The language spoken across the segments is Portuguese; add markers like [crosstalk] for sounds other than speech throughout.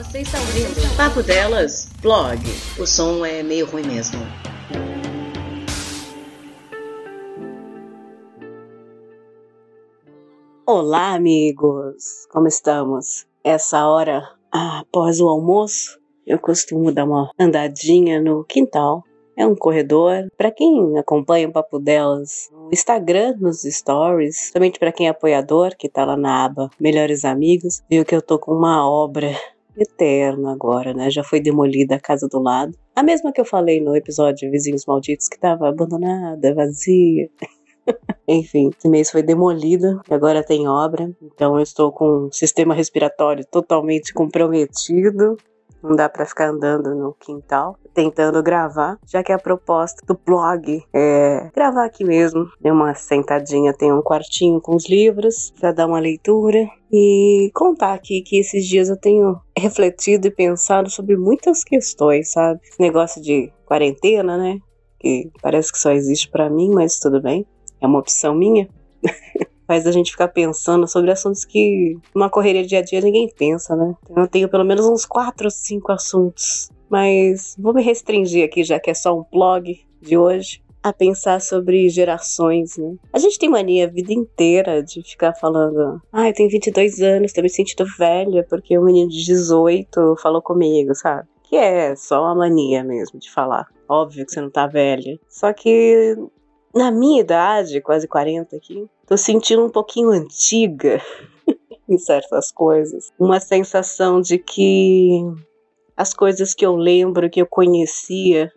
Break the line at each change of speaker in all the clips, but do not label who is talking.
Você está ouvindo Papo Delas, blog. O som é meio ruim mesmo.
Olá, amigos! Como estamos? Essa hora, após o almoço, eu costumo dar uma andadinha no quintal. É um corredor. Para quem acompanha o Papo Delas no Instagram, nos stories, somente para quem é apoiador, que tá lá na aba Melhores Amigos, viu que eu tô com uma obra eterna agora, né? Já foi demolida a casa do lado. A mesma que eu falei no episódio Vizinhos Malditos, que tava abandonada, vazia. [laughs] Enfim, esse mês foi demolido e agora tem obra. Então eu estou com o sistema respiratório totalmente comprometido. Não dá para ficar andando no quintal tentando gravar, já que a proposta do blog é gravar aqui mesmo. Dei uma sentadinha, tem um quartinho com os livros para dar uma leitura e contar aqui que esses dias eu tenho refletido e pensado sobre muitas questões, sabe? Esse negócio de quarentena, né? Que parece que só existe para mim, mas tudo bem é uma opção minha, [laughs] faz a gente ficar pensando sobre assuntos que numa correria dia a dia ninguém pensa, né? Eu tenho pelo menos uns quatro ou cinco assuntos, mas vou me restringir aqui, já que é só um blog de hoje, a pensar sobre gerações, né? A gente tem mania a vida inteira de ficar falando, ah, eu tenho 22 anos, tô me sentindo velha porque um menino de 18 falou comigo, sabe? Que é só uma mania mesmo de falar. Óbvio que você não tá velha. Só que na minha idade, quase 40 aqui, tô sentindo um pouquinho antiga [laughs] em certas coisas. Uma sensação de que as coisas que eu lembro, que eu conhecia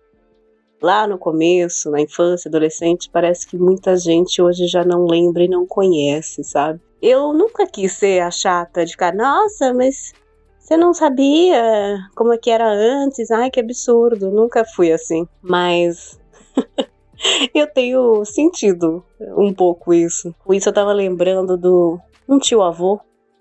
lá no começo, na infância, adolescente, parece que muita gente hoje já não lembra e não conhece, sabe? Eu nunca quis ser a chata de ficar, nossa, mas você não sabia como é que era antes? Ai, que absurdo. Nunca fui assim. Mas [laughs] eu tenho sentido um pouco isso. Com isso eu tava lembrando do um tio avô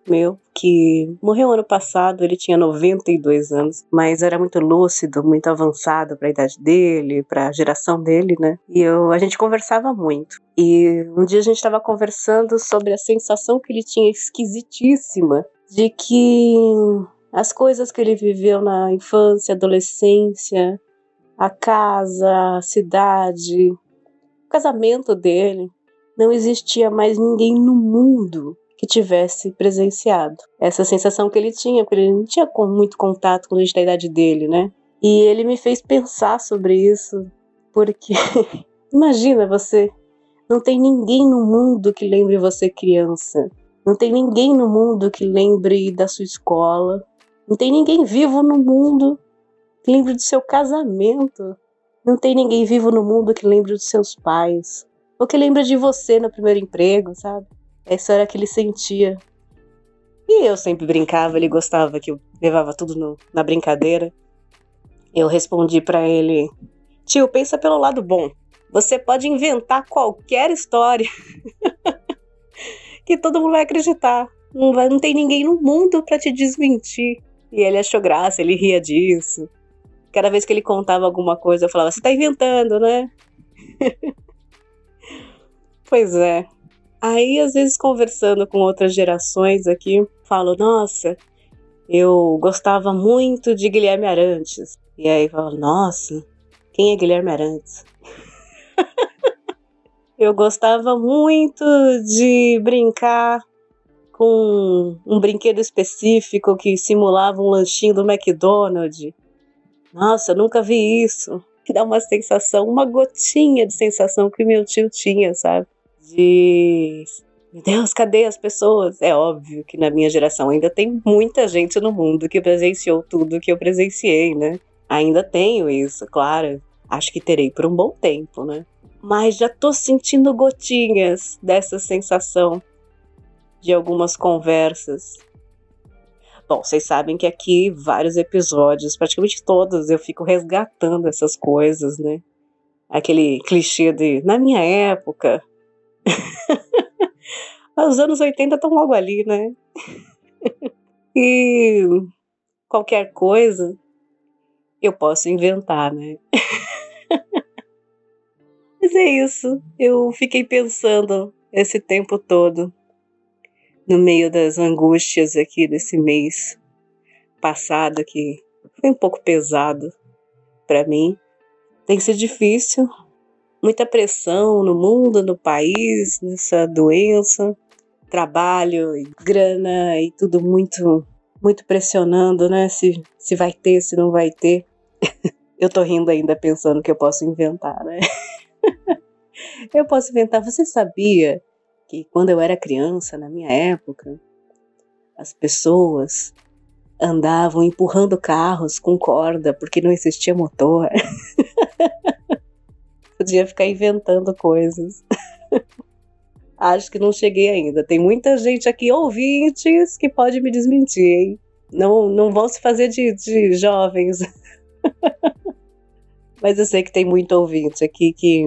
meu que morreu ano passado, ele tinha 92 anos, mas era muito lúcido, muito avançado para a idade dele, para a geração dele, né? E eu, a gente conversava muito. E um dia a gente estava conversando sobre a sensação que ele tinha esquisitíssima de que as coisas que ele viveu na infância, adolescência, a casa, a cidade, o casamento dele. Não existia mais ninguém no mundo que tivesse presenciado. Essa sensação que ele tinha, porque ele não tinha muito contato com a gente da idade dele, né? E ele me fez pensar sobre isso, porque [laughs] imagina você, não tem ninguém no mundo que lembre você criança. Não tem ninguém no mundo que lembre da sua escola. Não tem ninguém vivo no mundo lembre do seu casamento. Não tem ninguém vivo no mundo que lembre dos seus pais. Ou que lembre de você no primeiro emprego, sabe? Essa era que ele sentia. E eu sempre brincava, ele gostava que eu levava tudo no, na brincadeira. Eu respondi para ele: Tio, pensa pelo lado bom. Você pode inventar qualquer história [laughs] que todo mundo vai acreditar. Não, vai, não tem ninguém no mundo para te desmentir. E ele achou graça, ele ria disso. Cada vez que ele contava alguma coisa, eu falava: Você tá inventando, né? [laughs] pois é. Aí, às vezes, conversando com outras gerações aqui, falo: Nossa, eu gostava muito de Guilherme Arantes. E aí falo: Nossa, quem é Guilherme Arantes? [laughs] eu gostava muito de brincar com um brinquedo específico que simulava um lanchinho do McDonald's. Nossa, eu nunca vi isso. Dá uma sensação, uma gotinha de sensação que meu tio tinha, sabe? De. Meu Deus, cadê as pessoas? É óbvio que na minha geração ainda tem muita gente no mundo que presenciou tudo que eu presenciei, né? Ainda tenho isso, claro. Acho que terei por um bom tempo, né? Mas já tô sentindo gotinhas dessa sensação de algumas conversas Bom, vocês sabem que aqui vários episódios, praticamente todos, eu fico resgatando essas coisas, né? Aquele clichê de na minha época. [laughs] Os anos 80 estão logo ali, né? [laughs] e qualquer coisa eu posso inventar, né? [laughs] Mas é isso. Eu fiquei pensando esse tempo todo no meio das angústias aqui desse mês passado que foi um pouco pesado para mim. Tem sido difícil, muita pressão no mundo, no país, nessa doença, trabalho e grana e tudo muito muito pressionando, né? Se, se vai ter, se não vai ter. [laughs] eu tô rindo ainda pensando que eu posso inventar, né? [laughs] eu posso inventar. Você sabia que quando eu era criança, na minha época, as pessoas andavam empurrando carros com corda porque não existia motor. [laughs] Podia ficar inventando coisas. [laughs] Acho que não cheguei ainda. Tem muita gente aqui, ouvintes, que pode me desmentir, hein? Não, não vão se fazer de, de jovens. [laughs] Mas eu sei que tem muito ouvinte aqui que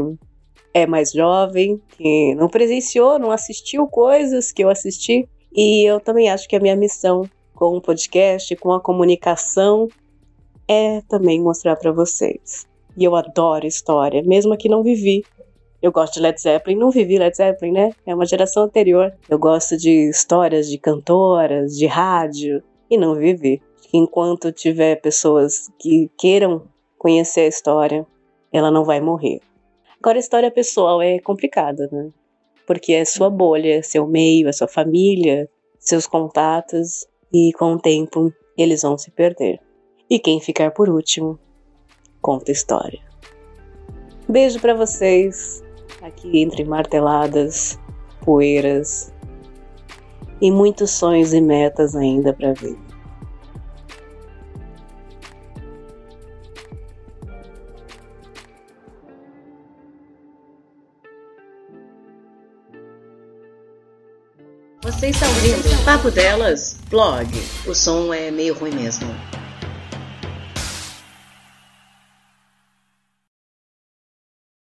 é mais jovem, que não presenciou, não assistiu coisas que eu assisti. E eu também acho que a minha missão com o podcast, com a comunicação, é também mostrar para vocês. E eu adoro história, mesmo que não vivi. Eu gosto de Led Zeppelin, não vivi Led Zeppelin, né? É uma geração anterior. Eu gosto de histórias de cantoras, de rádio, e não vivi. Enquanto tiver pessoas que queiram conhecer a história, ela não vai morrer. Agora, a história pessoal é complicada, né? Porque é sua bolha, é seu meio, é sua família, seus contatos, e com o tempo eles vão se perder. E quem ficar por último, conta história. Beijo para vocês, aqui entre marteladas, poeiras e muitos sonhos e metas ainda para ver.
Você está ouvindo Papo Delas, blog. O som é meio ruim mesmo.